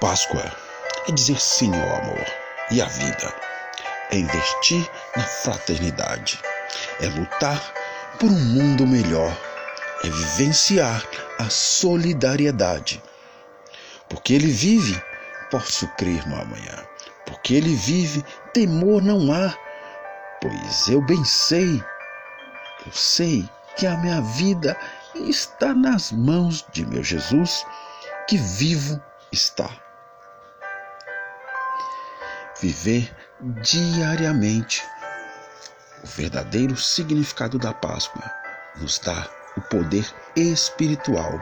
Páscoa é dizer sim ao amor e à vida, é investir na fraternidade, é lutar por um mundo melhor, é vivenciar a solidariedade. Porque ele vive, posso crer no amanhã. Porque ele vive, temor não há, pois eu bem sei, eu sei que a minha vida está nas mãos de meu Jesus, que vivo está viver diariamente o verdadeiro significado da Páscoa nos dá o poder espiritual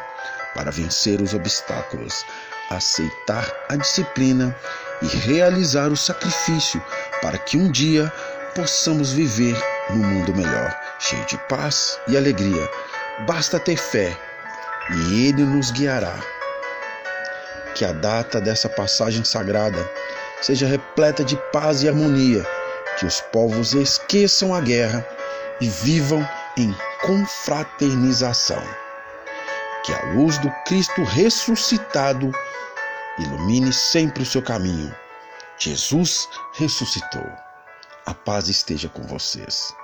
para vencer os obstáculos, aceitar a disciplina e realizar o sacrifício para que um dia possamos viver num mundo melhor, cheio de paz e alegria. Basta ter fé e Ele nos guiará. Que a data dessa passagem sagrada seja repleta de paz e harmonia, que os povos esqueçam a guerra e vivam em confraternização. Que a luz do Cristo ressuscitado ilumine sempre o seu caminho. Jesus ressuscitou. A paz esteja com vocês.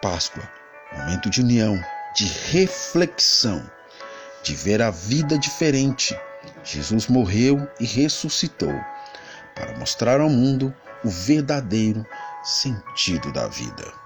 Páscoa, momento de união, de reflexão, de ver a vida diferente. Jesus morreu e ressuscitou mostrar ao mundo o verdadeiro sentido da vida.